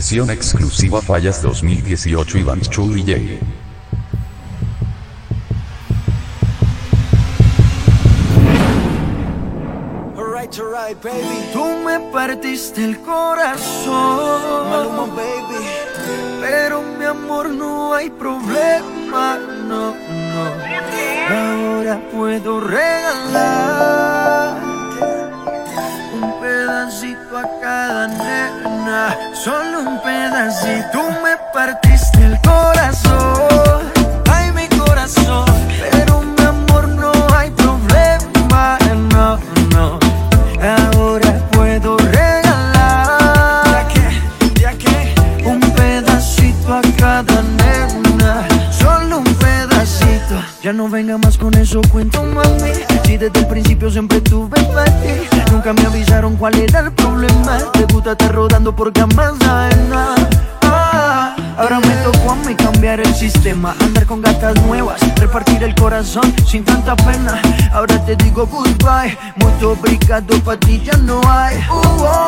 Sesión exclusiva Fallas 2018 Iván Chu DJ. Right, right, baby. Tú me partiste el corazón, Maluma, baby. Pero mi amor no hay problema, no, no. Ahora puedo regalar pa' cada nena, solo un pedacito. Tú me partiste el corazón, ay mi corazón. Pero mi amor no hay problema, no, no. Ahora puedo regalar, ya que, ya que, un pedacito a cada nena, solo un pedacito. Ya no venga más con eso, cuento mami. Si desde el principio siempre tuve para ti, nunca me avisaron cuál era el te rodando por camas ajenas. Ah, ahora me tocó a mí cambiar el sistema, andar con gatas nuevas, repartir el corazón sin tanta pena. Ahora te digo goodbye, mucho obrigado pa' ti ya no hay. Uh, oh.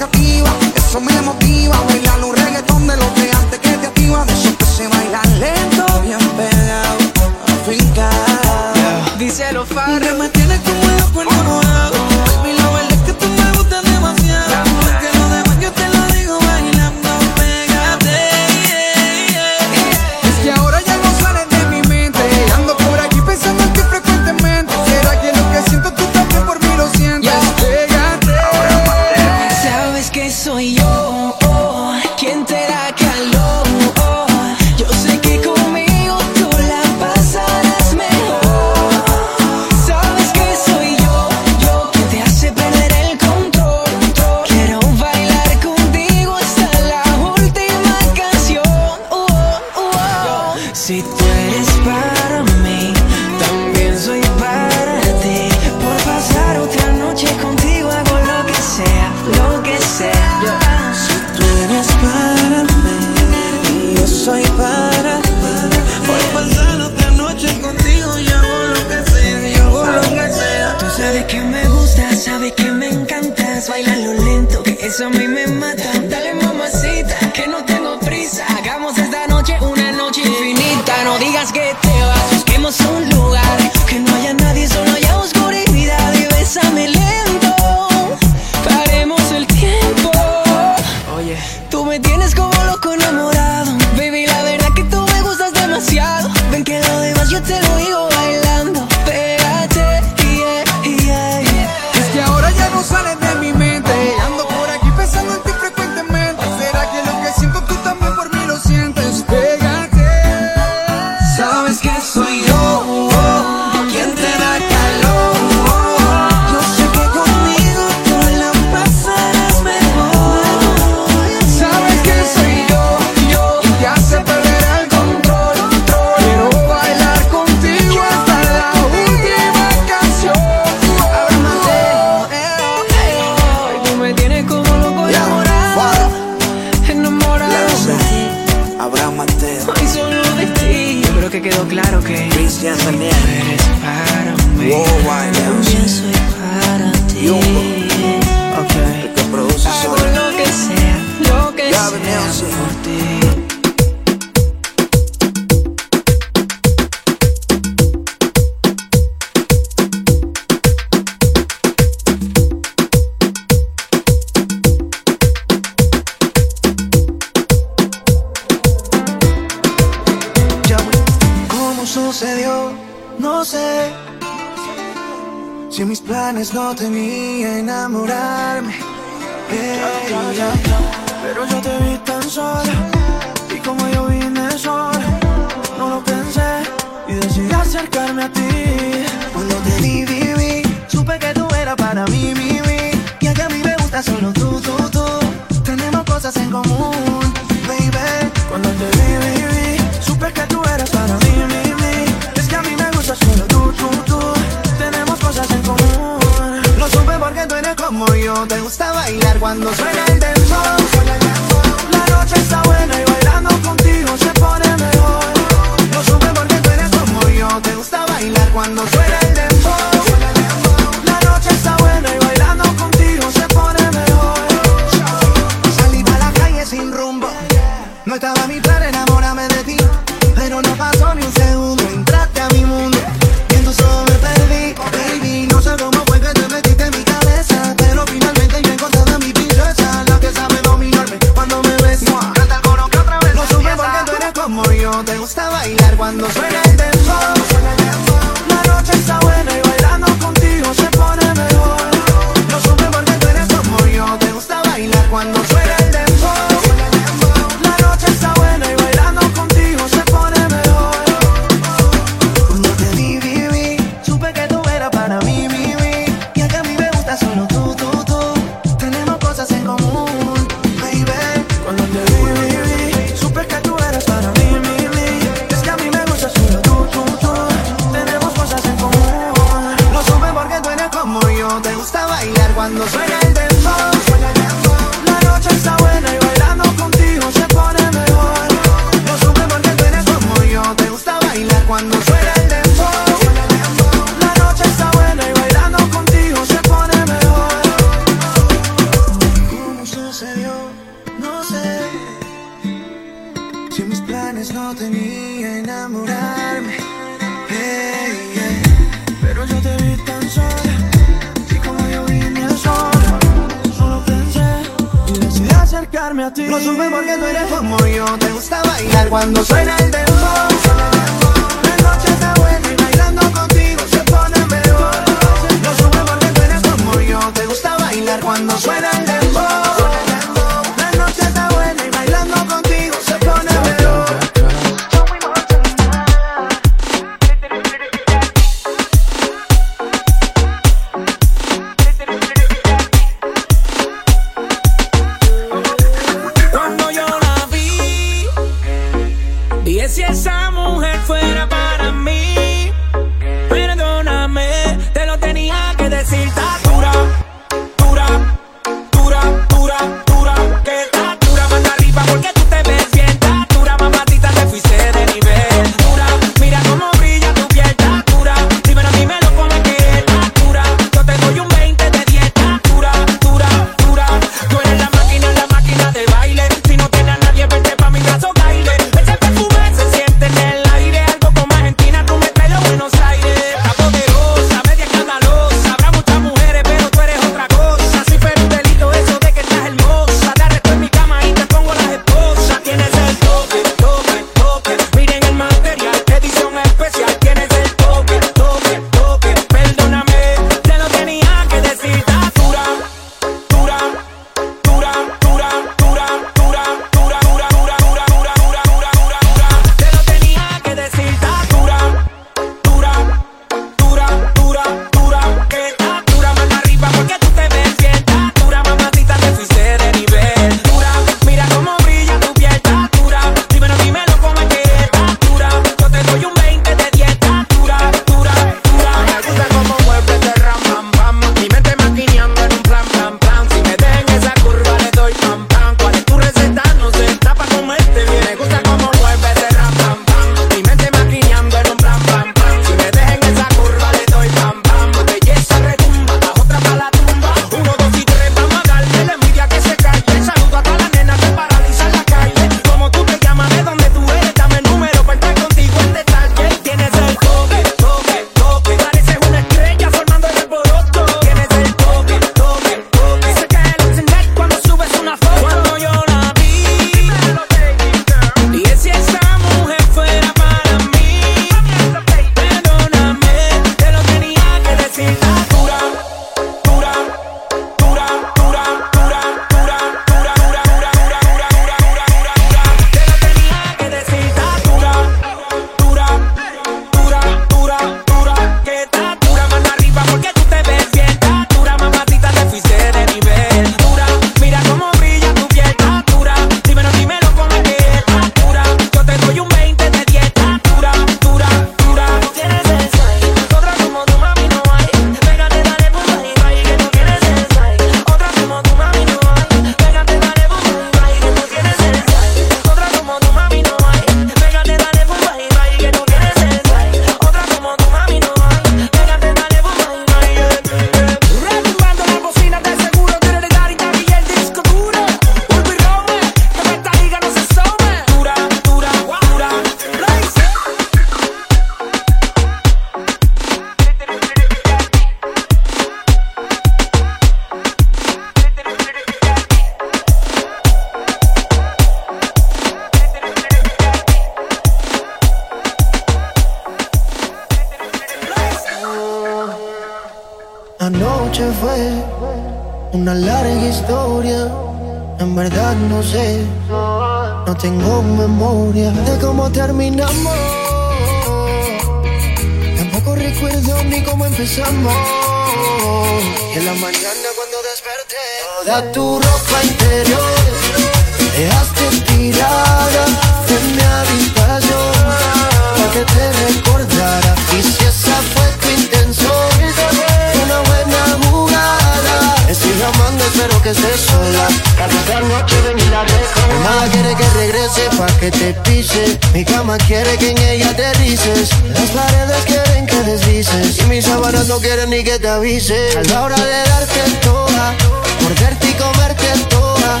Ni que te avise. A la hora de darte toda, morderte y comerte toda.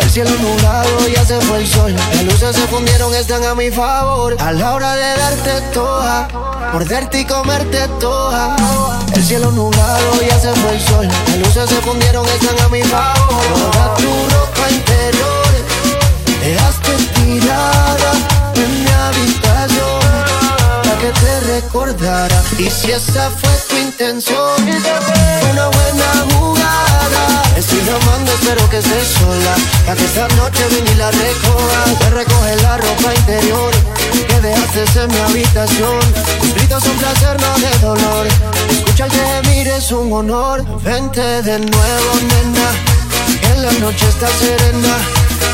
El cielo nublado ya se fue el sol. Las luces se fundieron, están a mi favor. A la hora de darte toda, morderte y comerte toda. El cielo nublado ya se fue el sol. Las luces se fundieron, están a mi favor. Toda tu ropa interior dejaste tirada en mi habitación para que te recordara. Y si esa fue una buena jugada. Estoy llamando, espero que estés sola. Para que esta noche ven y la recoja. Te recoge la ropa interior que dejaste en mi habitación. Tus gritos son placer, no de dolor. Escucha el gemir es un honor. Vente de nuevo, nena. En la noche está serena.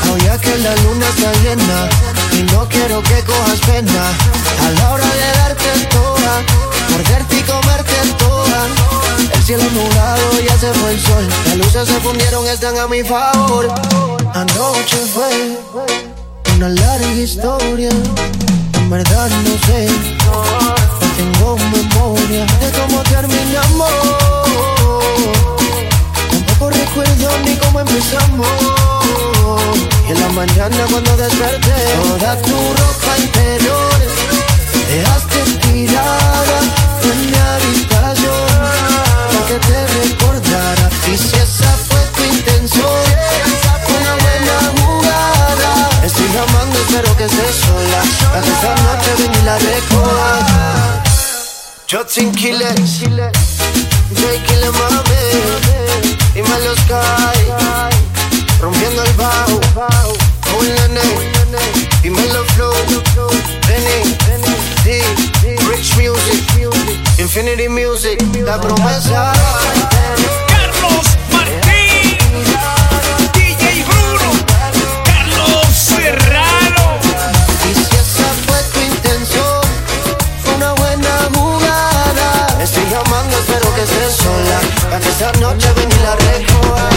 Ahora que la luna está llena y no quiero que cojas pena. A la hora de darte toda, morderte y comerte toda. El cielo nublado ya se fue el sol, las luces se fundieron, están a mi favor. Anoche fue una larga historia, en verdad no sé, tengo memoria de cómo terminamos. Tampoco recuerdo ni cómo empezamos. Y en la mañana cuando desperté, toda tu ropa interior dejaste tirada en mi habitación para que te recordara. Y si esa fue tu intención, una buena jugada. Estoy llamando, espero que estés sola. Para que esta noche ven y la recoja. Jotin Killer, J Killer mami, y me los cae rompiendo el bajo. Oh, nene, dímelo flow. Benny, D, Rich Music, Infinity Music, la promesa. Carlos Martín, DJ Bruno, Carlos Serrano. Y si esa fue tu intención, fue una buena jugada. Estoy llamando, espero que estés sola. Para que esta noche ven y la recoja.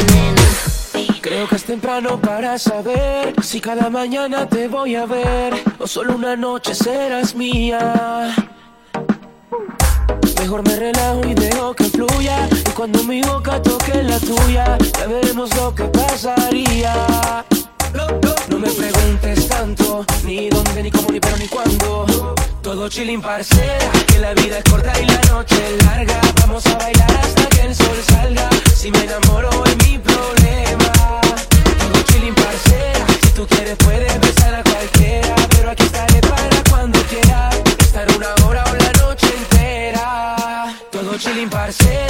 Creo que es temprano para saber si cada mañana te voy a ver o solo una noche serás mía. Mejor me relajo y dejo que fluya y cuando mi boca toque la tuya ya veremos lo que pasaría. No me preguntes tanto, ni dónde, ni cómo, ni pero, ni cuándo. Todo chilling parcera, que la vida es corta y la noche es larga. Vamos a bailar hasta que el sol salga. Si me enamoro es mi problema. Todo chilling parcera, si tú quieres puedes besar a cualquiera. Chilling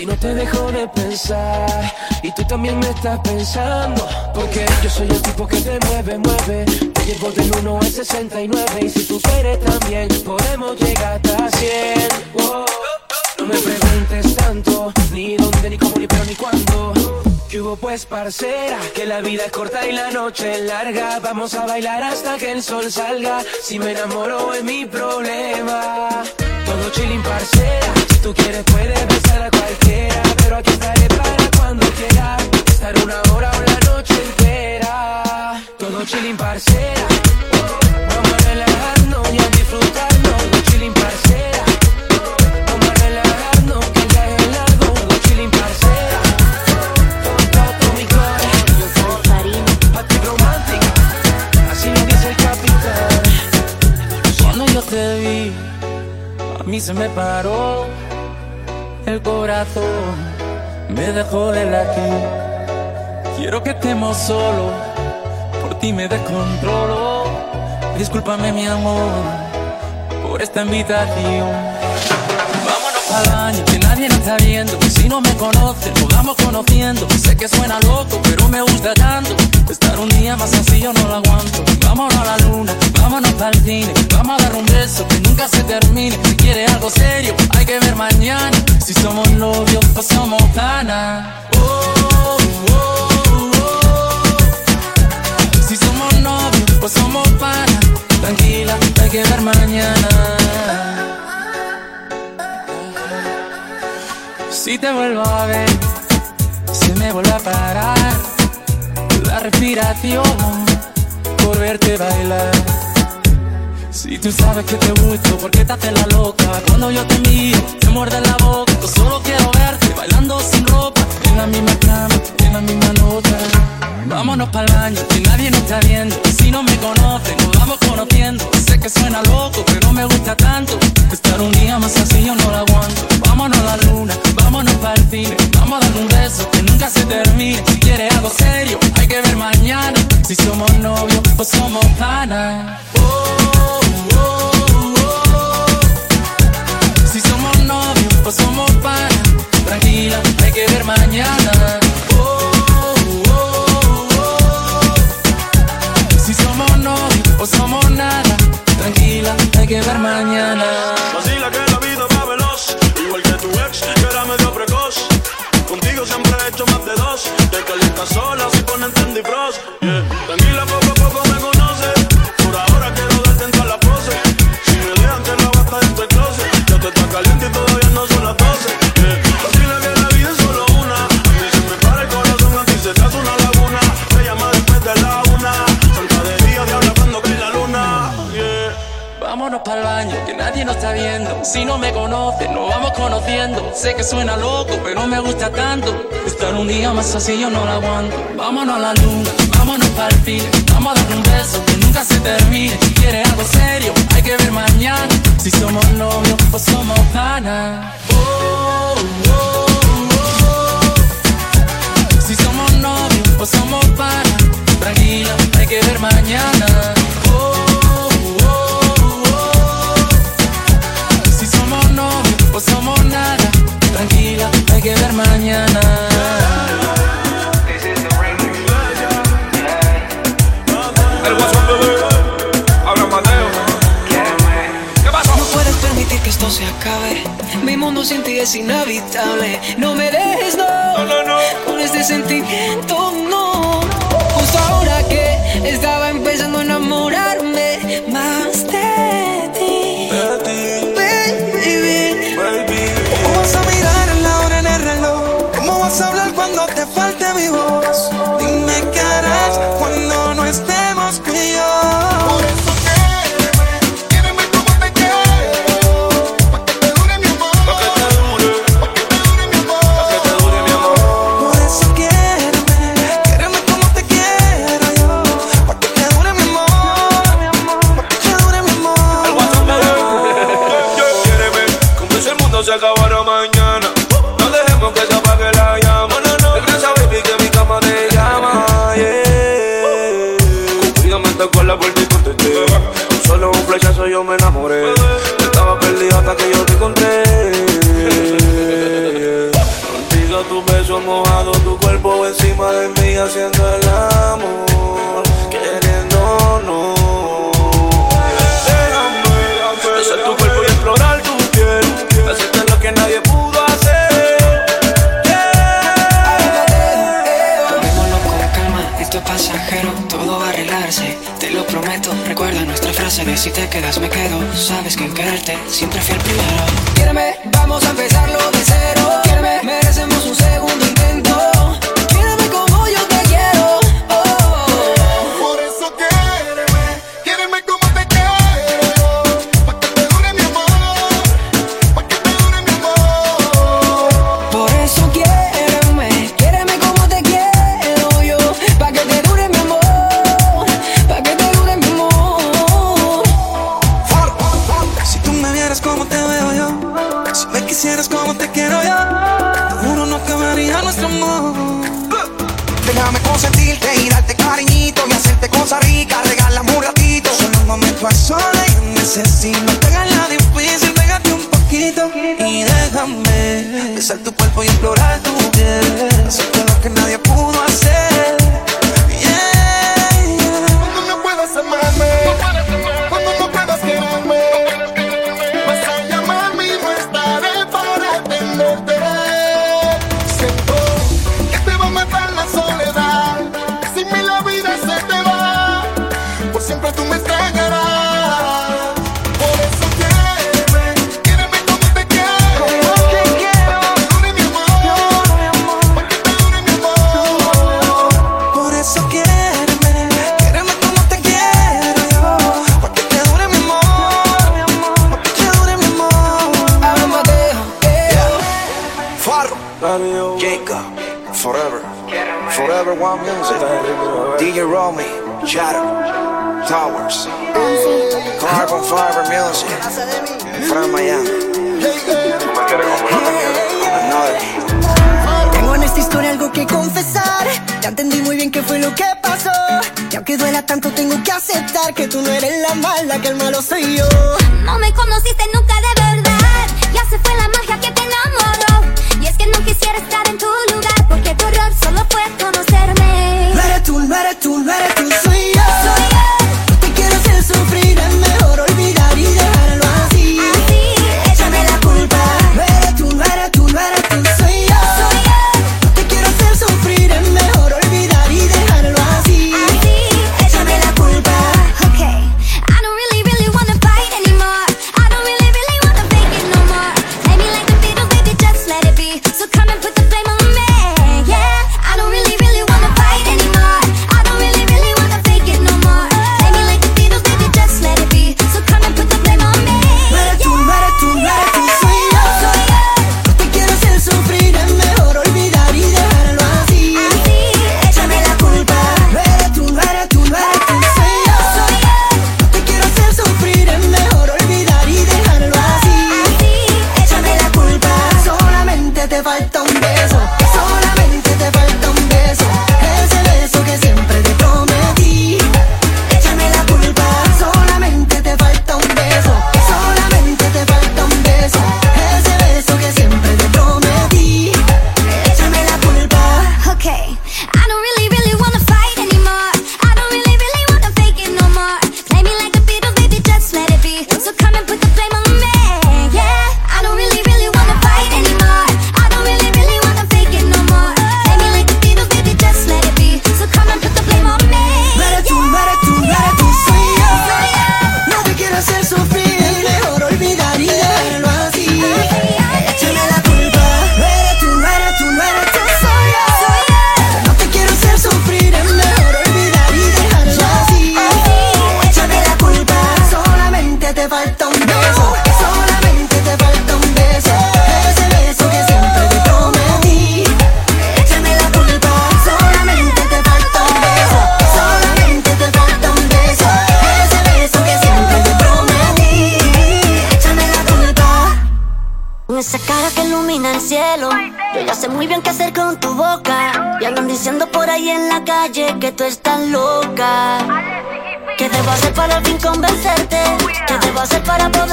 Si no te dejo de pensar, y tú también me estás pensando. Porque yo soy el tipo que te mueve, mueve. Te llevo del 1 al 69. Y si tú quieres también, podemos llegar hasta 100. Wow. No me preguntes tanto, ni dónde, ni cómo, ni pero, ni cuándo. ¿Qué hubo pues, parcera? Que la vida es corta y la noche es larga. Vamos a bailar hasta que el sol salga. Si me enamoro es mi problema. Todo chilling, parcera. Tú quieres puedes besar a cualquiera. Pero aquí estaré para cuando quieras. Estar una hora o la noche entera. Todo chilling, parcera. Vamos a relajarnos y a disfrutarnos. Todo chilling, parcera. Vamos a relajarnos que viaje es largo. Todo chilling, parcera. Todo mi corazón. Active romantic, así lo dice el capitán. Cuando yo te vi, a mí se me paró el corazón, me dejó de latir. Quiero que estemos solos, por ti me descontrolo. Discúlpame mi amor por esta invitación. Al que nadie nos está viendo. Si no me conoces, nos vamos conociendo. Sé que suena loco, pero me gusta tanto. Estar un día más así yo no lo aguanto. Vámonos a la luna, vámonos el cine. Vamos a dar un beso que nunca se termine. Si quieres algo serio, hay que ver mañana. Si somos novios, pues somos oh, oh, oh. Si somos novios, pues somos panas. Tranquila, hay que ver mañana. Si te vuelvo a ver, se me vuelve a parar la respiración por verte bailar. Si tú sabes que te gusto, ¿por qué te la loca? Cuando yo te miro, te muerde la boca. Yo solo quiero verte bailando sin ropa, en la misma cama, en la misma nota. Vámonos para el baño, que nadie nos está viendo. Si no me conoces, nos vamos conociendo. Sé que suena loco, pero me gusta tanto. Estar un día más así yo no lo aguanto. Vámonos a la luna, vámonos para el cine. Vamos a darle un beso que nunca se termine. Si quieres algo serio, hay que ver mañana. Si somos novios, pues somos panas. Oh, Contigo siempre he hecho más de dos. Te calientas sola si ponen. Yeah. Tranquila, Si no me conoces, nos vamos conociendo. Sé que suena loco, pero me gusta tanto. Estar un día más así yo no lo aguanto. Vámonos a la luna, vámonos el cine. Vamos a dar un beso que nunca se termine. Si quieres algo serio, hay que ver mañana. Si somos novios, pues somos panas. Si somos novios, pues somos panas. Tranquila, hay que ver mañana. Hay que ver mañana. El WhatsApp, bebé. Habla Mateo. ¿Qué pasó? No puedes permitir que esto se acabe. Mi mundo sin ti es inhabitable. No me dejes, no. No, no, no. Con este sentimiento, no. Justo ahora que estaba empezando a enamorarme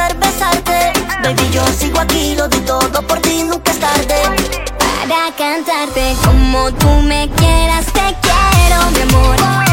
poder besarte. Baby, yo sigo aquí, lo di todo por ti, nunca es tarde. Para cantarte como tú me quieras, te quiero, mi amor.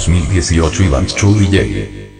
2018 Iván Chu DJ.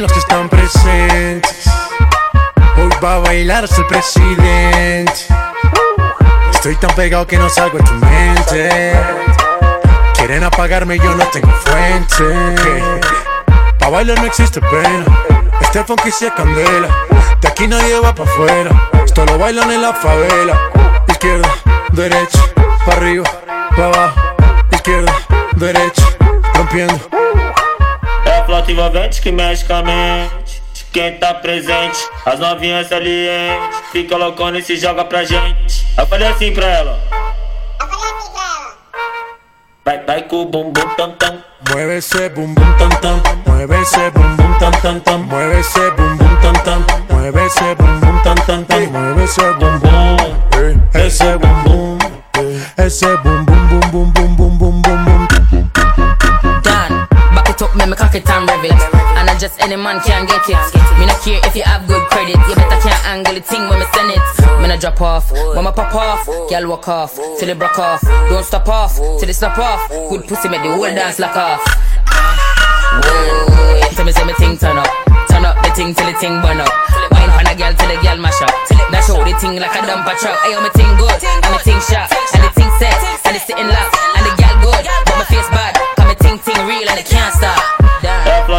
Los que están presentes. Hoy va a bailar hasta el presidente. Estoy tan pegado que no salgo de tu mente. Quieren apagarme, yo no tengo fuente. Pa' bailar no existe pena. Este funky sí es candela. De aquí nadie va pa' afuera. Esto lo bailan en la favela. Izquierda, derecha, pa' arriba, pa' abajo. Izquierda, derecha, rompiendo. É a flauta envolvente que mexe com a mente. Quem tá presente, as novinhas salientes. Fica loucona e se joga pra gente. Eu falei assim pra ela. Vai, vai com o bumbum tam tam. Mueve ese bum bum tam tam. Mueve ese bum bum tam tam tam. Mueve ese bum bum tam tam. Mueve ese bum bum tam tam tam. Mueve ese bum bum. Ese bum bum. Ese bum bum bum bum bum bum it and rev it. And I just any man can get it. Me not care if you have good credit. You better can't angle the thing when me send it. Me not drop off, when me pop off. Girl walk off, till it broke off. Don't stop off, till it stop off. Good pussy make the whole dance lock off. Whoa, tell me say me thing turn up. Turn up the thing till the thing burn up. Wine for a girl till the girl mash up. Dash out the thing like a dumper truck. Ayo, me thing good, and me thing sharp, and the thing set, and the sitting lock, and the girl good, but my face bad. Come me ting ting real and it can't stop.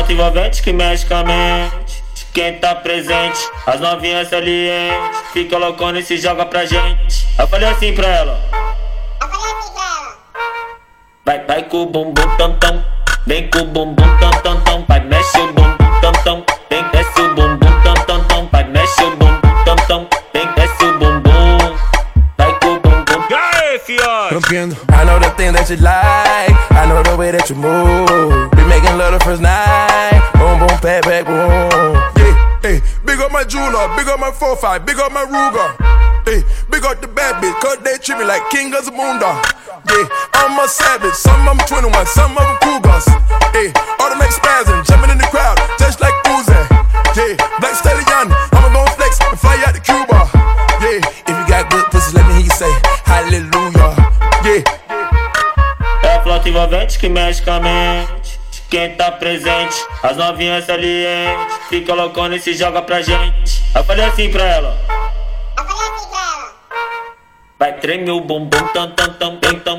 É a flauta envolvente que mexe com a mente. Quem tá presente, as novinhas salientes. Fica loucona e se joga pra gente. Eu falei assim pra ela. Vai, vai com o bumbum tam tam. Vem com o bumbum tam tam tam. Vai, mexe o bumbum tam tam. Vem, desce o bumbum tam tam tam. Vai, mexe o bumbum tam tam. Vem, desce o bumbum. Vai com o bumbum. E aí, fiote? I know the thing that you like. I know the way that you move. Be making love the first night. Boom, boom, pat, pat, boom. Yeah, hey, big up my jeweler, big up my 4-5, big up my Ruger. Hey, big up the bad bitch, cause they treat me like king of the Zamunda. Yeah, I'm a savage, some of them 21, some of them cougars. Hey, automatic spasm, jumping in the crowd, just like Uzi. Yeah, Black Stallion, I'ma go flex and fly out to Cuba. Yeah, If you got good pussy, let me hear you say hallelujah. yeah. É a flauta envolvente que mexe com a mente. Quem tá presente, as novinhas salientes. Fica loucona e se joga pra gente. Eu falei assim pra ela. Vai treme o bumbum tam tam tam bem tam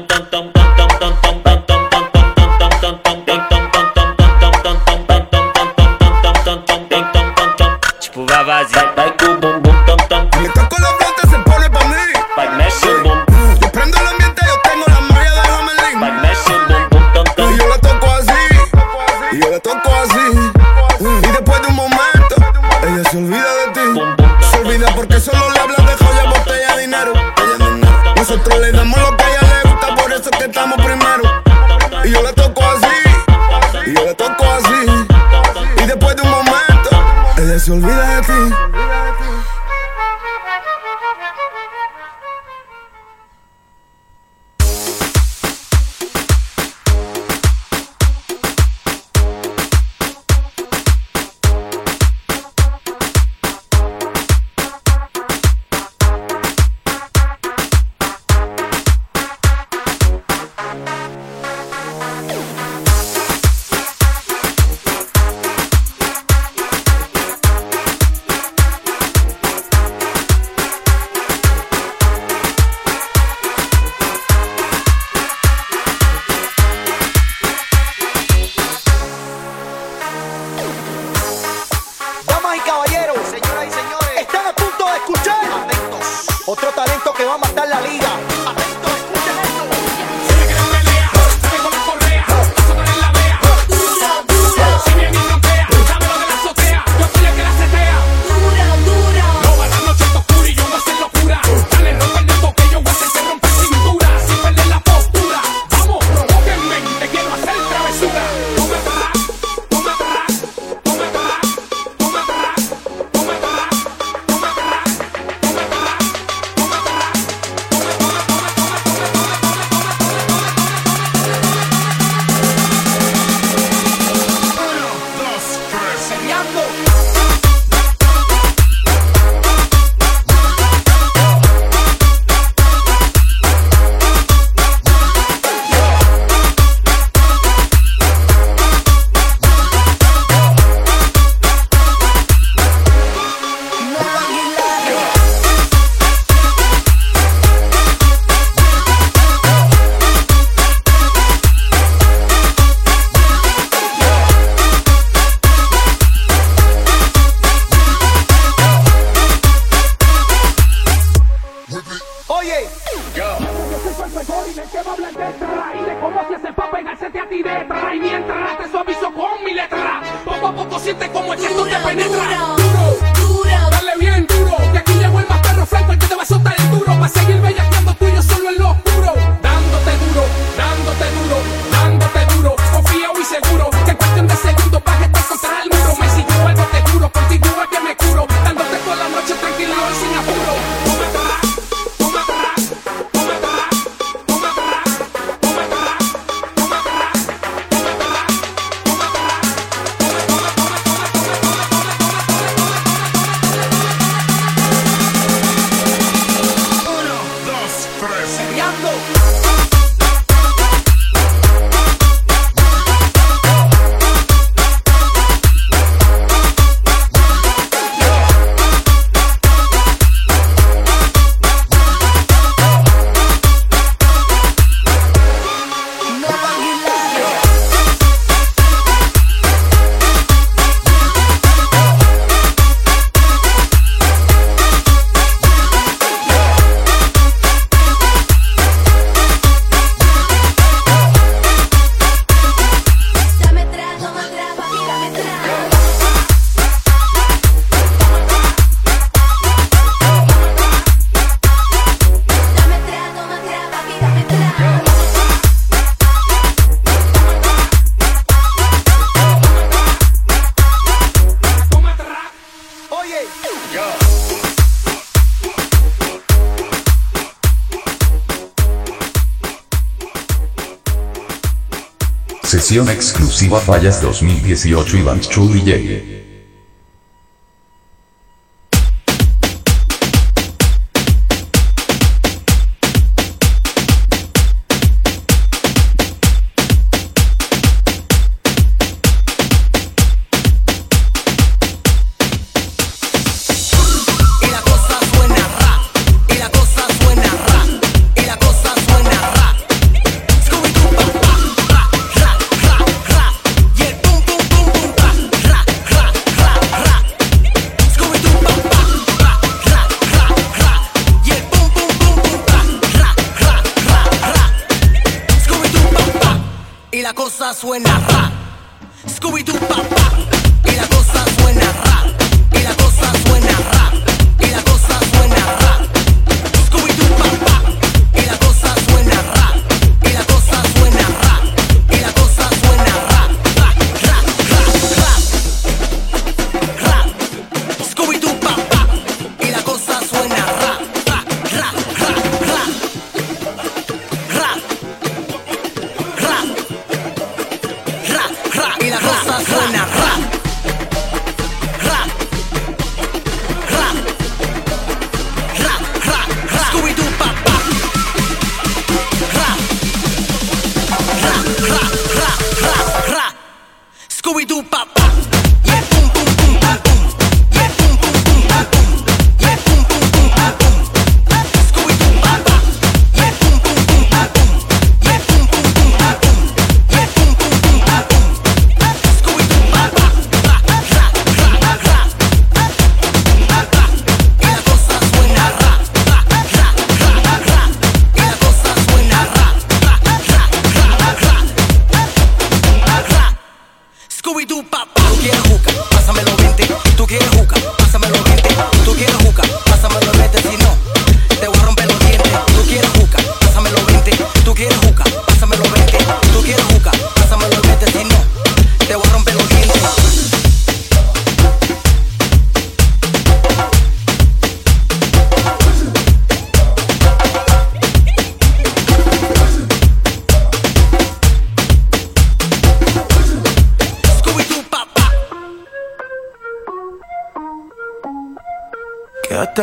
Si fallas 2018 Iván Chuy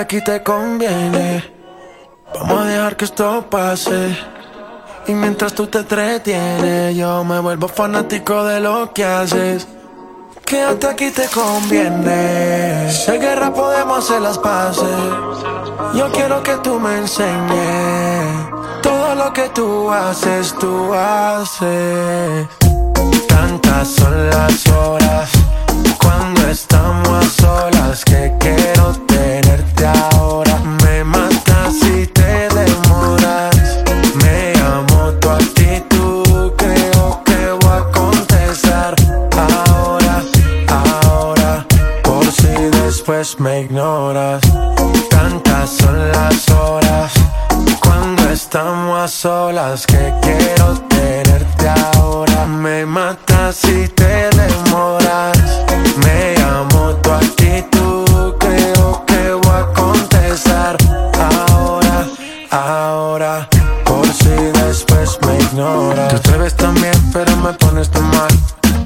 aquí te conviene. Vamos a dejar que esto pase. Y mientras tú te entretienes, yo me vuelvo fanático de lo que haces. Quédate aquí te conviene. Sé guerra podemos hacer las paces. Yo quiero que tú me enseñes todo lo que tú haces, tú haces. Tantas son las horas cuando estamos a solas que quiero me ignoras. Tantas son las horas cuando estamos a solas que quiero tenerte ahora. Me matas si te demoras. Me amo tu actitud, creo que voy a contestar ahora, ahora. Por si después me ignoras. Te atreves también, pero me pones tan mal.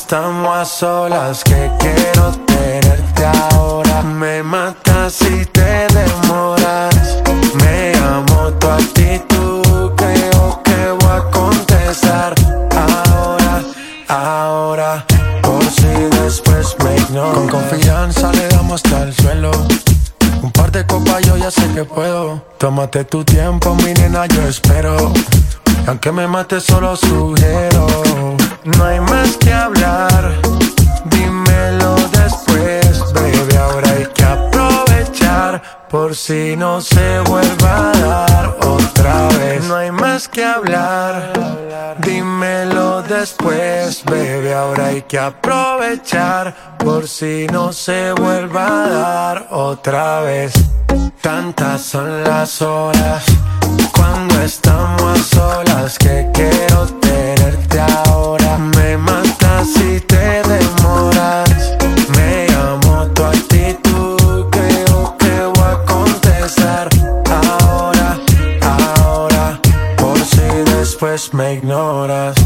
estamos a solas que quiero tenerte ahora. Me matas si te demoras. Me amo tu actitud, creo que voy a contestar ahora, ahora. Por si después me ignoras. Con confianza le damos hasta el suelo. Un par de copas yo ya sé que puedo. Tómate tu tiempo, mi nena, yo espero. Aunque me mate solo sugiero No hay más que hablar Por si no se vuelva a dar otra vez No hay más que hablar Dímelo después, baby Ahora hay que aprovechar Por si no se vuelva a dar otra vez Tantas son las horas cuando estamos a solas que quiero tenerte ahora. Me matas si te demoras. Me después me ignoras.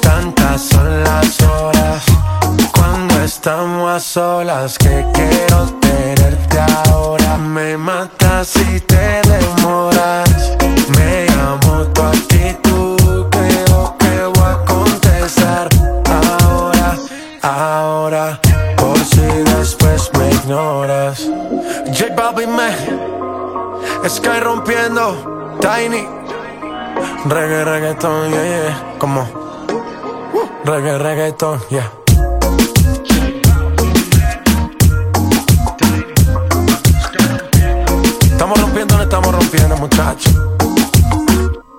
Tantas son las horas cuando estamos a solas que quiero tenerte ahora. Me matas si te demoras. Me amo tu actitud, creo que voy a contestar ahora, ahora. Por si después me ignoras. J Balvin me Sky rompiendo, Tiny. Reggae, reggaeton, yeah, yeah. Como reggae, reggaeton, yeah. Estamos rompiendo, no estamos rompiendo, muchachos.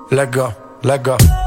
Let's go, let's go.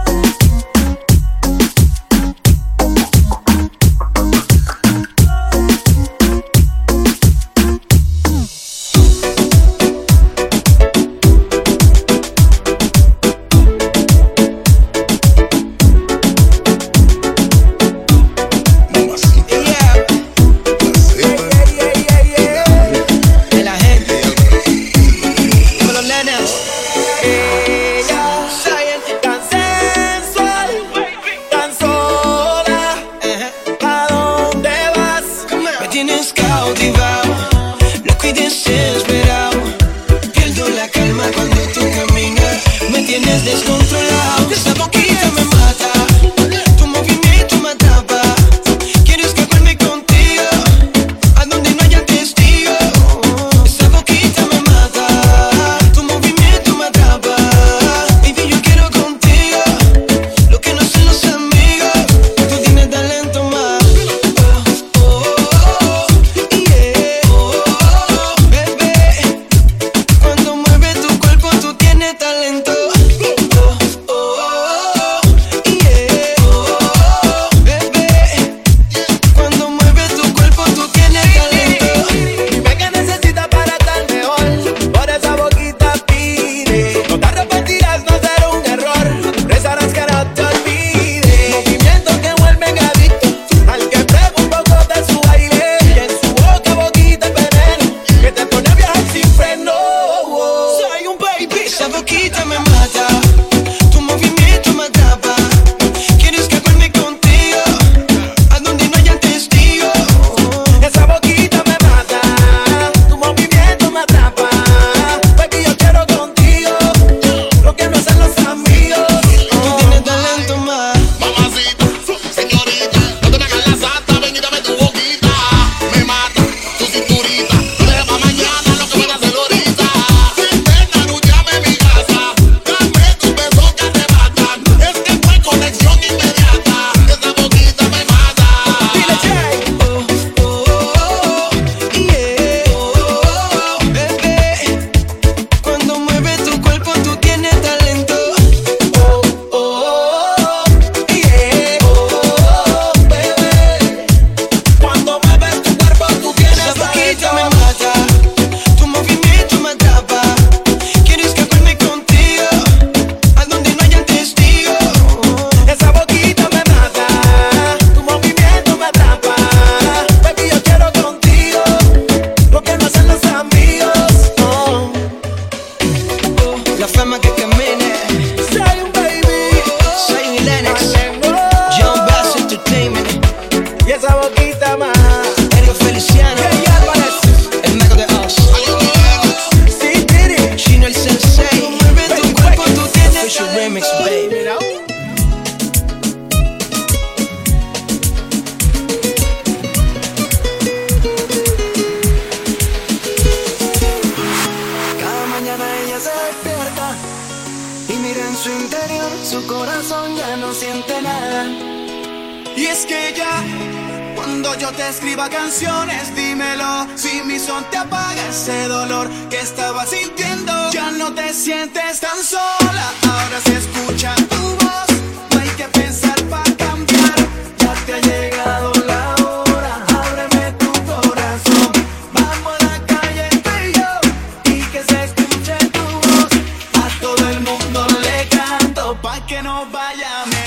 Nos vaya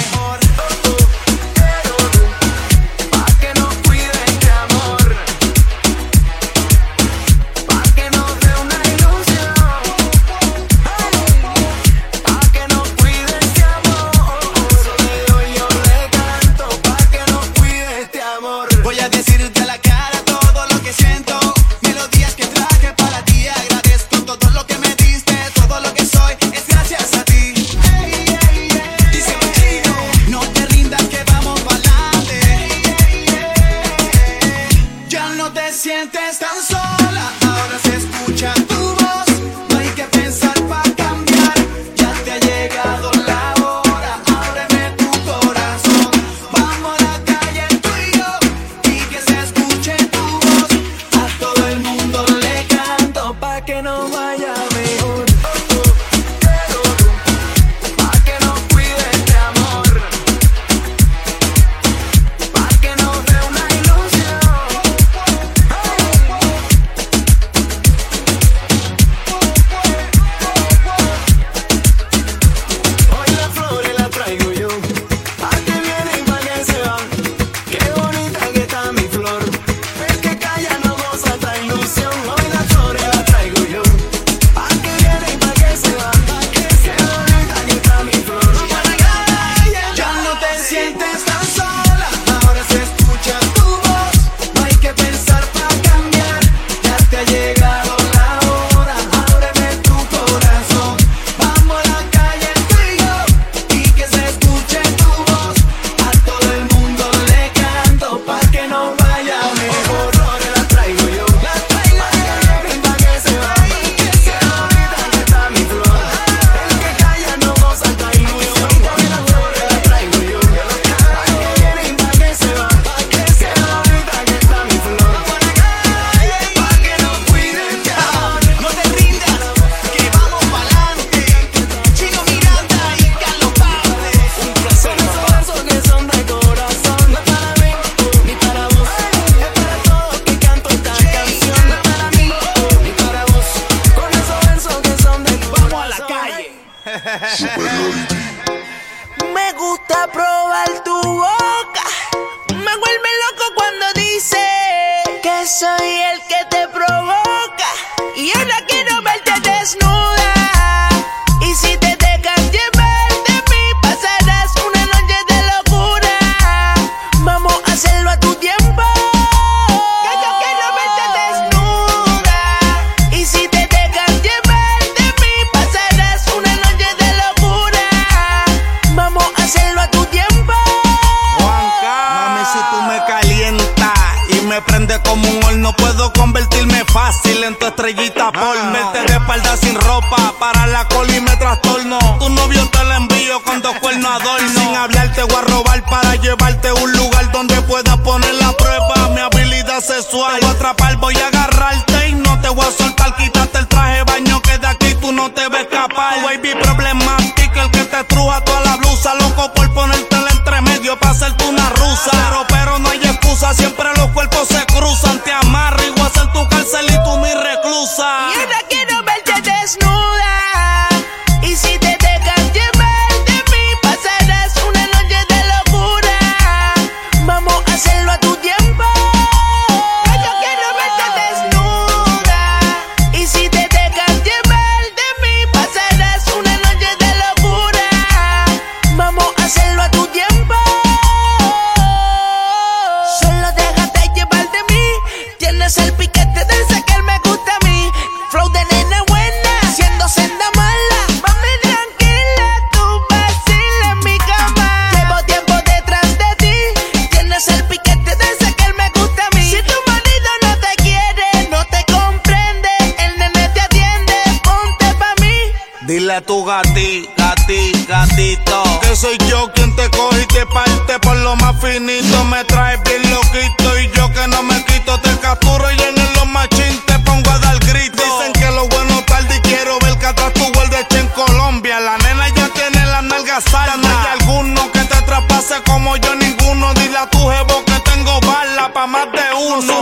Dile a tu gatita ti, gatito. Que soy yo quien te coge y te parte por lo más finito. Me traes bien loquito y yo que no me quito. Te capturo y en el los machín te pongo a dar grito. Dicen que lo bueno tarde y quiero ver que atrás tu de en Colombia. La nena ya tiene las nalgas sanas. No hay alguno que te traspase como yo ninguno. Dile a tu jevo que tengo bala pa' más de uno. No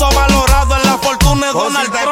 valorado en la fortuna de Donald Trump.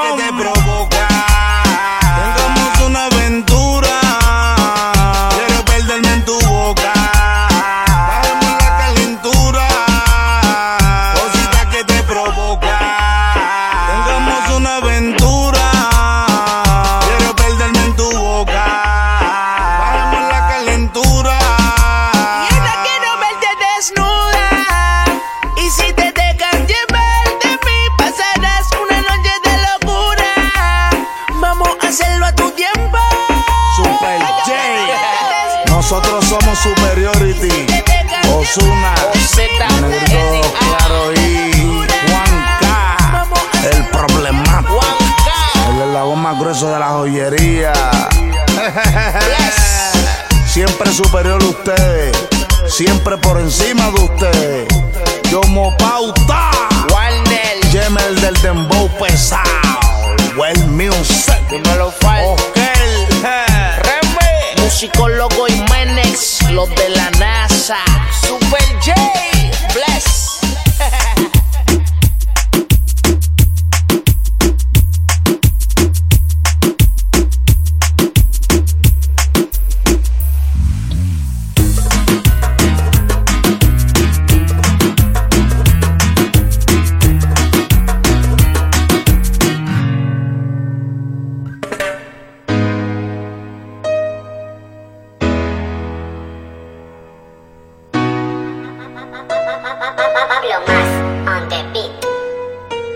De la joyería. Siempre superior a ustedes. Siempre por encima de ustedes. Yomo Pauta. Warner. Jemel del Dembow pesado. Well Music. Dímelo, Fal. Okel. Reme. Musicólogo y Menex. Los de la NASA.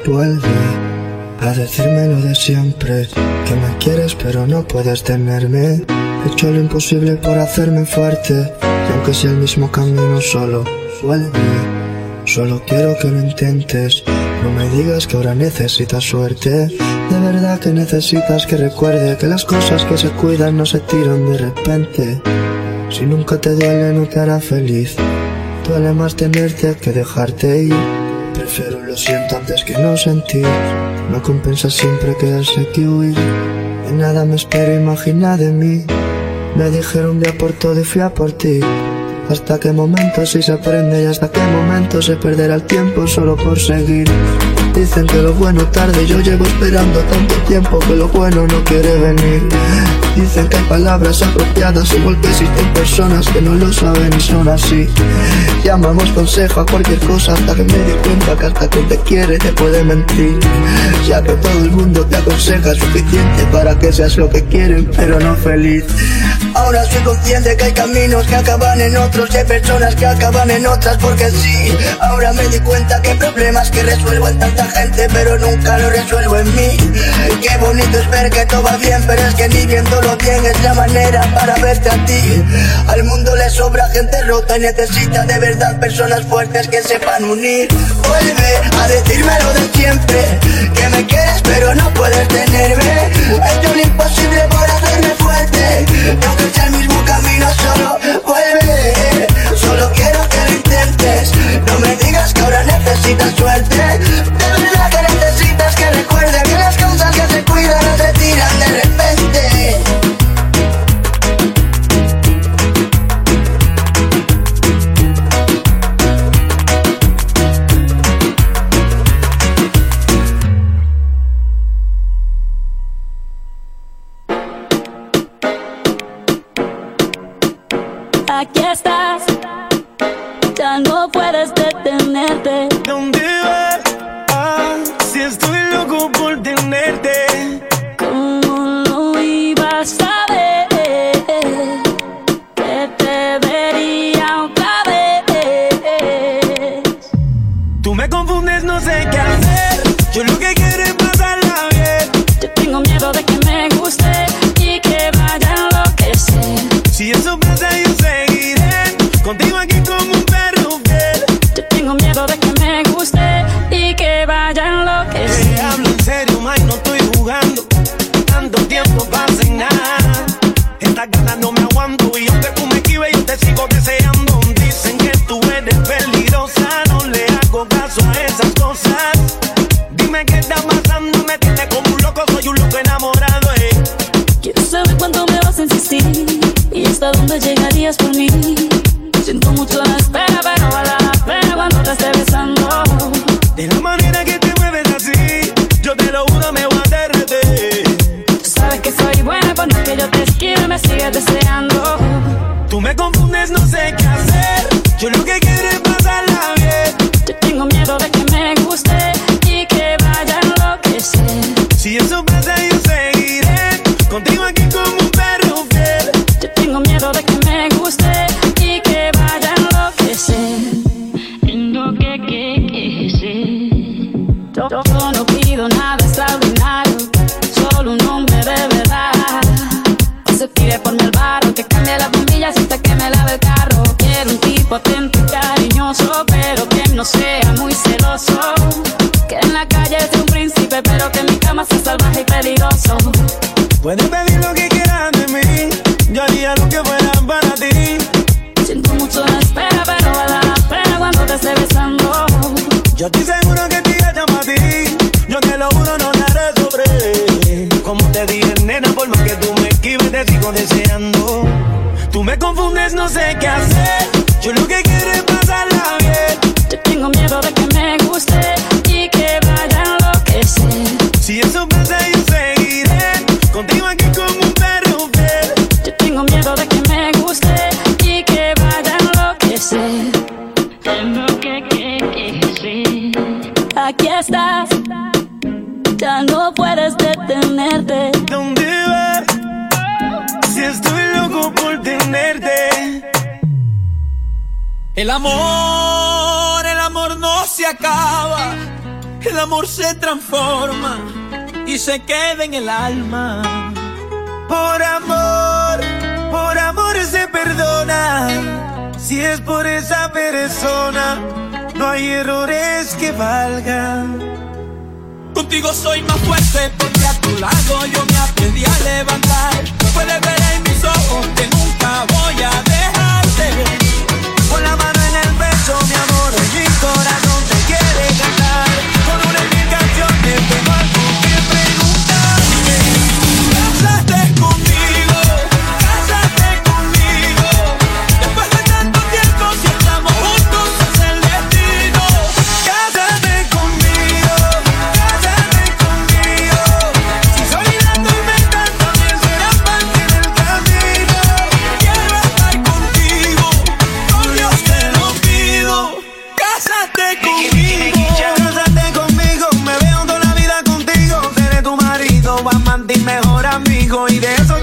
Vuelve a decirme lo de siempre, que me quieres pero no puedes tenerme. He hecho lo imposible por hacerme fuerte, y aunque sea el mismo camino solo, vuelve. Solo quiero que lo intentes, no me digas que ahora necesitas suerte. De verdad que necesitas que recuerde que las cosas que se cuidan no se tiran de repente. Si nunca te duele no te hará feliz, duele más tenerte que dejarte ir. Prefiero lo siento antes que no sentir. No compensa siempre quedarse que huir. De nada me espero, imagina de mí. Me dijeron día por todo y fui a por ti. Hasta qué momento si se aprende y hasta qué momento se perderá el tiempo solo por seguir. Dicen que lo bueno tarde, yo llevo esperando tanto tiempo que lo bueno no quiere venir. Dicen que hay palabras apropiadas, igual que existen personas que no lo saben y son así. Llamamos consejo a cualquier cosa hasta que me di cuenta que hasta quien te quiere te puede mentir. Ya que todo el mundo te aconseja suficiente para que seas lo que quieren, pero no feliz. Ahora soy consciente que hay caminos que acaban en otros y hay personas que acaban en otras porque sí. Ahora me di cuenta que hay problemas que resuelvo en gente, pero nunca lo resuelvo en mí. Qué bonito es ver que todo va bien, pero es que ni viéndolo bien es la manera para verte a ti. Al mundo le sobra gente rota y necesita de verdad personas fuertes que sepan unir. Vuelve a decirme lo de siempre, que me quieres pero no puedes tenerme. He hecho lo imposible por hacerme fuerte, aunque sea el mismo camino solo vuelve. Solo quiero que lo intentes, no me digas que ahora necesitas suerte. Aquí estás, ya no puedes detenerte. ¿Dónde vas? Ah, si estoy loco por tenerte. fazias por mim. por más que tú me esquives, te sigo deseando. Tú me confundes, no sé qué hacer. Yo lo que quiero es pasarla bien. Yo tengo miedo de que me guste y que vaya a enloquecer. Si eso El amor, el amor no se acaba, el amor se transforma y se queda en el alma. Por amor, por amor se perdona, si es por esa persona, no hay errores que valgan. Contigo soy más fuerte porque a tu lado yo me aprendí a levantar. Puedes ver en mis ojos que nunca voy a dejarte. Con la mi amor, mi corazón te quiere cantar. Con una mil canciones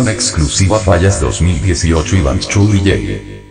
Exclusiva Fallas 2018 Iván Chu DJ.